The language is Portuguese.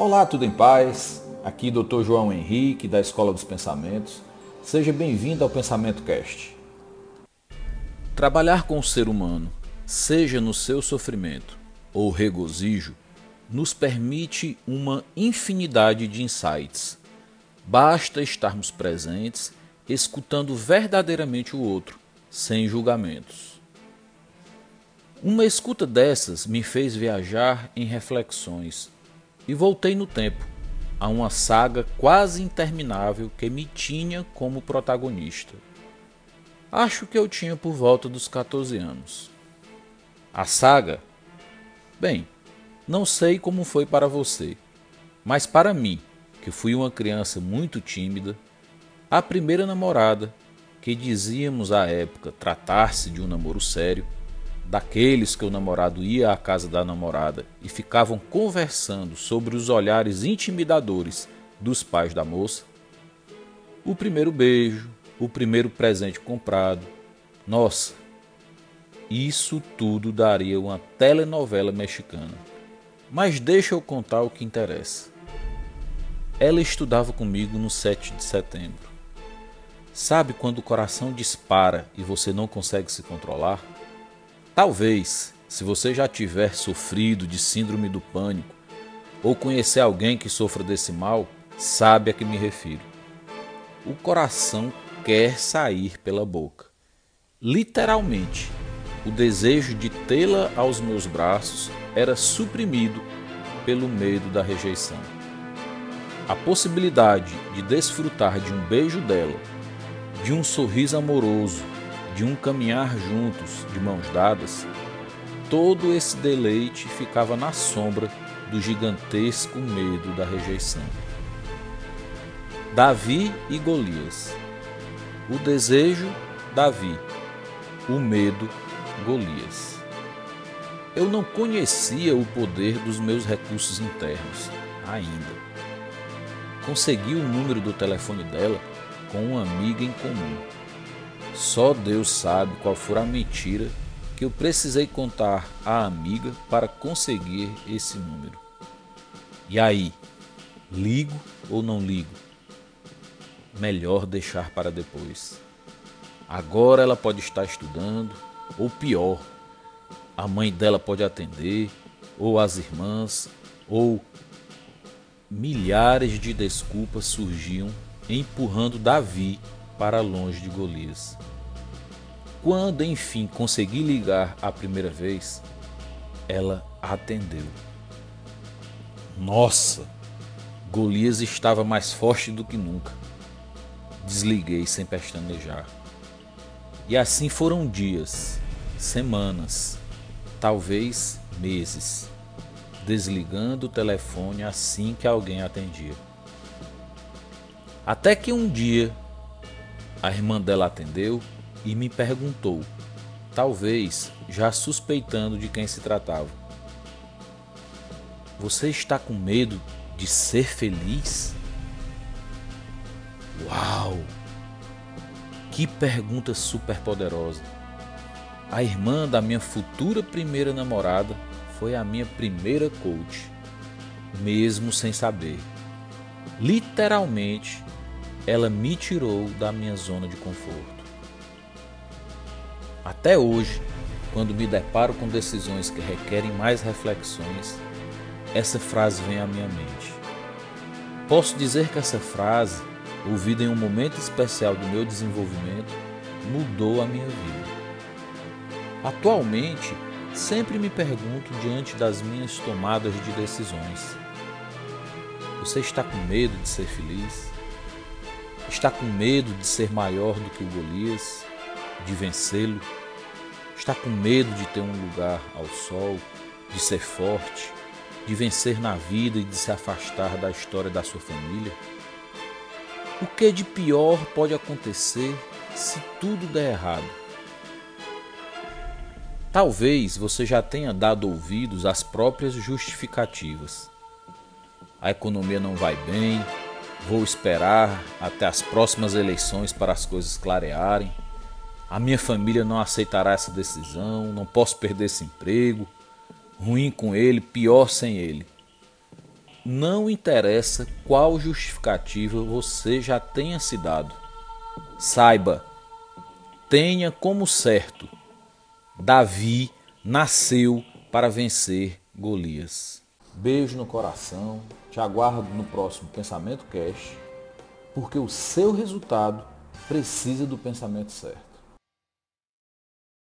Olá, tudo em paz? Aqui Dr. João Henrique, da Escola dos Pensamentos. Seja bem-vindo ao Pensamento Cast. Trabalhar com o ser humano, seja no seu sofrimento ou regozijo, nos permite uma infinidade de insights. Basta estarmos presentes, escutando verdadeiramente o outro, sem julgamentos. Uma escuta dessas me fez viajar em reflexões e voltei no tempo a uma saga quase interminável que me tinha como protagonista. Acho que eu tinha por volta dos 14 anos. A saga? Bem, não sei como foi para você, mas para mim, que fui uma criança muito tímida, a primeira namorada, que dizíamos à época tratar-se de um namoro sério, daqueles que o namorado ia à casa da namorada e ficavam conversando sobre os olhares intimidadores dos pais da moça, o primeiro beijo, o primeiro presente comprado, nossa, isso tudo daria uma telenovela mexicana. Mas deixa eu contar o que interessa. Ela estudava comigo no 7 de setembro. Sabe quando o coração dispara e você não consegue se controlar? Talvez, se você já tiver sofrido de síndrome do pânico ou conhecer alguém que sofra desse mal, sabe a que me refiro. O coração quer sair pela boca. Literalmente, o desejo de tê-la aos meus braços era suprimido pelo medo da rejeição. A possibilidade de desfrutar de um beijo dela, de um sorriso amoroso, de um caminhar juntos, de mãos dadas, todo esse deleite ficava na sombra do gigantesco medo da rejeição. Davi e Golias. O desejo, Davi. O medo, Golias. Eu não conhecia o poder dos meus recursos internos ainda. Consegui o número do telefone dela com uma amiga em comum só Deus sabe qual for a mentira que eu precisei contar à amiga para conseguir esse número. E aí, ligo ou não ligo? Melhor deixar para depois. Agora ela pode estar estudando, ou pior, a mãe dela pode atender, ou as irmãs, ou milhares de desculpas surgiam empurrando Davi para longe de Golias. Quando enfim consegui ligar a primeira vez, ela atendeu. Nossa! Golias estava mais forte do que nunca. Desliguei sem pestanejar. E assim foram dias, semanas, talvez meses, desligando o telefone assim que alguém atendia. Até que um dia a irmã dela atendeu e me perguntou, talvez já suspeitando de quem se tratava: Você está com medo de ser feliz? Uau! Que pergunta super poderosa! A irmã da minha futura primeira namorada foi a minha primeira coach, mesmo sem saber. Literalmente, ela me tirou da minha zona de conforto. Até hoje, quando me deparo com decisões que requerem mais reflexões, essa frase vem à minha mente. Posso dizer que essa frase, ouvida em um momento especial do meu desenvolvimento, mudou a minha vida. Atualmente, sempre me pergunto diante das minhas tomadas de decisões: Você está com medo de ser feliz? Está com medo de ser maior do que o Golias, de vencê-lo? Está com medo de ter um lugar ao sol, de ser forte, de vencer na vida e de se afastar da história da sua família? O que de pior pode acontecer se tudo der errado? Talvez você já tenha dado ouvidos às próprias justificativas. A economia não vai bem, Vou esperar até as próximas eleições para as coisas clarearem. A minha família não aceitará essa decisão, não posso perder esse emprego. Ruim com ele, pior sem ele. não interessa qual justificativa você já tenha se dado. Saiba, tenha como certo, Davi nasceu para vencer Golias. Beijo no coração, te aguardo no próximo Pensamento Cash, porque o seu resultado precisa do pensamento certo.